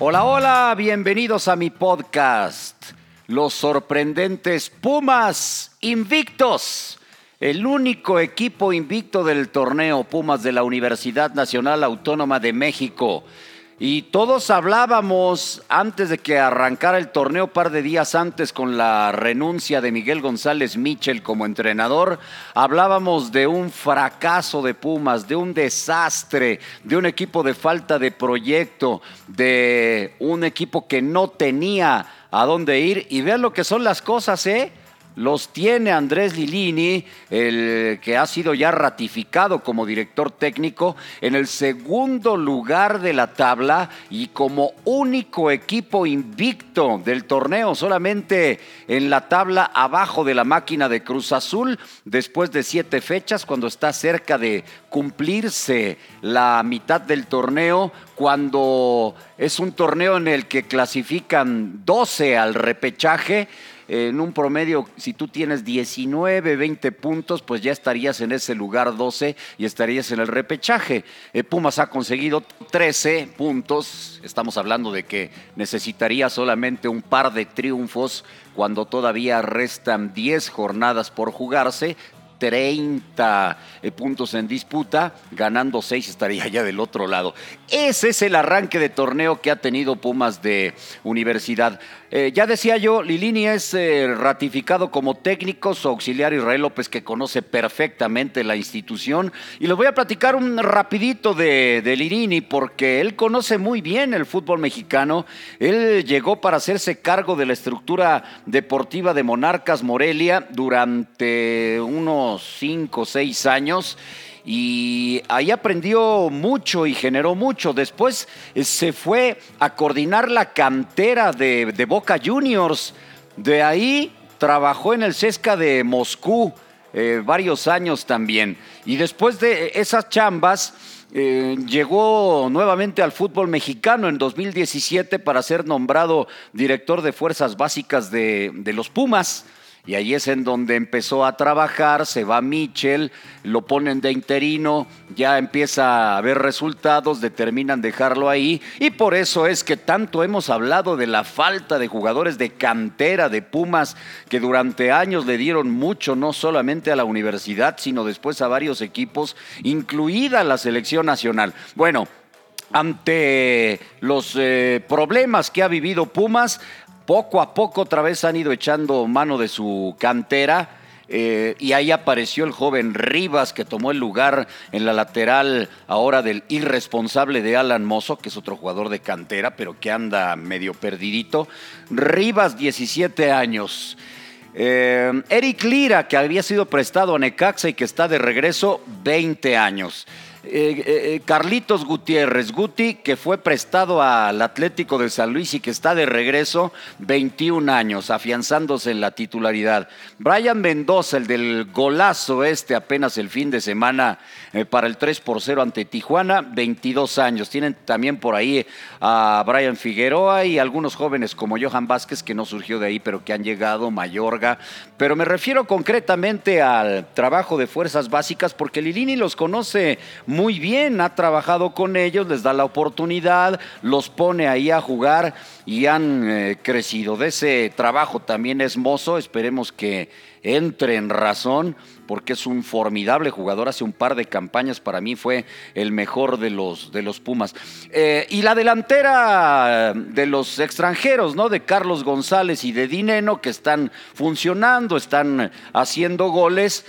Hola, hola, bienvenidos a mi podcast. Los sorprendentes Pumas Invictos. El único equipo invicto del torneo Pumas de la Universidad Nacional Autónoma de México. Y todos hablábamos antes de que arrancara el torneo, par de días antes con la renuncia de Miguel González Michel como entrenador, hablábamos de un fracaso de Pumas, de un desastre, de un equipo de falta de proyecto, de un equipo que no tenía a dónde ir. Y vean lo que son las cosas, ¿eh? Los tiene Andrés Lilini, el que ha sido ya ratificado como director técnico, en el segundo lugar de la tabla y como único equipo invicto del torneo, solamente en la tabla abajo de la máquina de Cruz Azul, después de siete fechas, cuando está cerca de cumplirse la mitad del torneo, cuando es un torneo en el que clasifican 12 al repechaje en un promedio, si tú tienes 19, 20 puntos, pues ya estarías en ese lugar 12 y estarías en el repechaje. Eh, Pumas ha conseguido 13 puntos, estamos hablando de que necesitaría solamente un par de triunfos cuando todavía restan 10 jornadas por jugarse, 30 eh, puntos en disputa, ganando 6 estaría ya del otro lado. Ese es el arranque de torneo que ha tenido Pumas de Universidad. Eh, ya decía yo, Lilini es eh, ratificado como técnico, su auxiliar Israel López que conoce perfectamente la institución. Y les voy a platicar un rapidito de, de Lilini porque él conoce muy bien el fútbol mexicano. Él llegó para hacerse cargo de la estructura deportiva de Monarcas Morelia durante unos 5 o 6 años y ahí aprendió mucho y generó mucho. Después eh, se fue a coordinar la cantera de, Boca Juniors. De ahí trabajó en el Sesca de Moscú eh, varios años también. Y después de esas chambas, eh, llegó nuevamente al fútbol mexicano en 2017 para ser nombrado director de fuerzas básicas de los Pumas. Y ahí es en donde empezó a trabajar, se va Michel, lo ponen de interino, ya empieza a haber resultados, determinan dejarlo ahí. Y por eso es que tanto hemos hablado de la falta de jugadores de cantera de Pumas, que durante años le dieron mucho, no solamente a la universidad, sino después a varios equipos, incluida la selección nacional. Bueno, ante los eh, problemas que ha vivido Pumas, poco a poco otra vez han ido echando mano de su cantera. Eh, y ahí apareció el joven Rivas que tomó el lugar en la lateral ahora del irresponsable de Alan Mozo, que es otro jugador de cantera, pero que anda medio perdidito. Rivas, 17 años. Eh, Eric Lira, que había sido prestado a Necaxa y que está de regreso, 20 años. Eh, eh, Carlitos Gutiérrez, Guti, que fue prestado al Atlético de San Luis y que está de regreso 21 años, afianzándose en la titularidad. Brian Mendoza, el del golazo este apenas el fin de semana eh, para el 3 por 0 ante Tijuana, 22 años. Tienen también por ahí a Brian Figueroa y algunos jóvenes como Johan Vázquez, que no surgió de ahí, pero que han llegado, Mayorga. Pero me refiero concretamente al trabajo de fuerzas básicas, porque Lilini los conoce muy bien, ha trabajado con ellos, les da la oportunidad, los pone ahí a jugar y han eh, crecido. De ese trabajo también es mozo, esperemos que entre en razón, porque es un formidable jugador. Hace un par de campañas para mí fue el mejor de los, de los Pumas. Eh, y la delantera de los extranjeros, ¿no? De Carlos González y de Dineno, que están funcionando, están haciendo goles.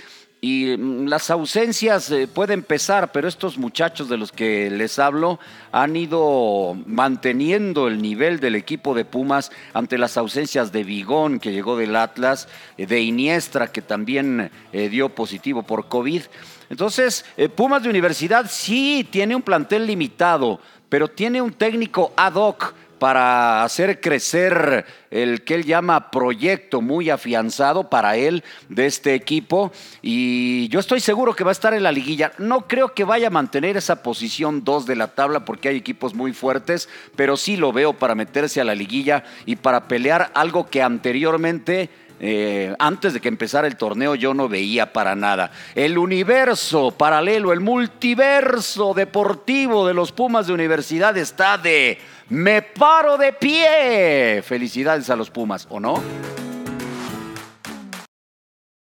Y mm, las ausencias eh, pueden pesar, pero estos muchachos de los que les hablo han ido manteniendo el nivel del equipo de Pumas ante las ausencias de Vigón, que llegó del Atlas, eh, de Iniestra, que también eh, dio positivo por COVID. Entonces, Pumas de Universidad sí tiene un plantel limitado, pero tiene un técnico ad hoc para hacer crecer el que él llama proyecto muy afianzado para él de este equipo y yo estoy seguro que va a estar en la liguilla. No creo que vaya a mantener esa posición 2 de la tabla porque hay equipos muy fuertes, pero sí lo veo para meterse a la liguilla y para pelear algo que anteriormente eh, antes de que empezara el torneo yo no veía para nada. El universo paralelo, el multiverso deportivo de los Pumas de Universidad está de me paro de pie. Felicidades a los Pumas, ¿o no?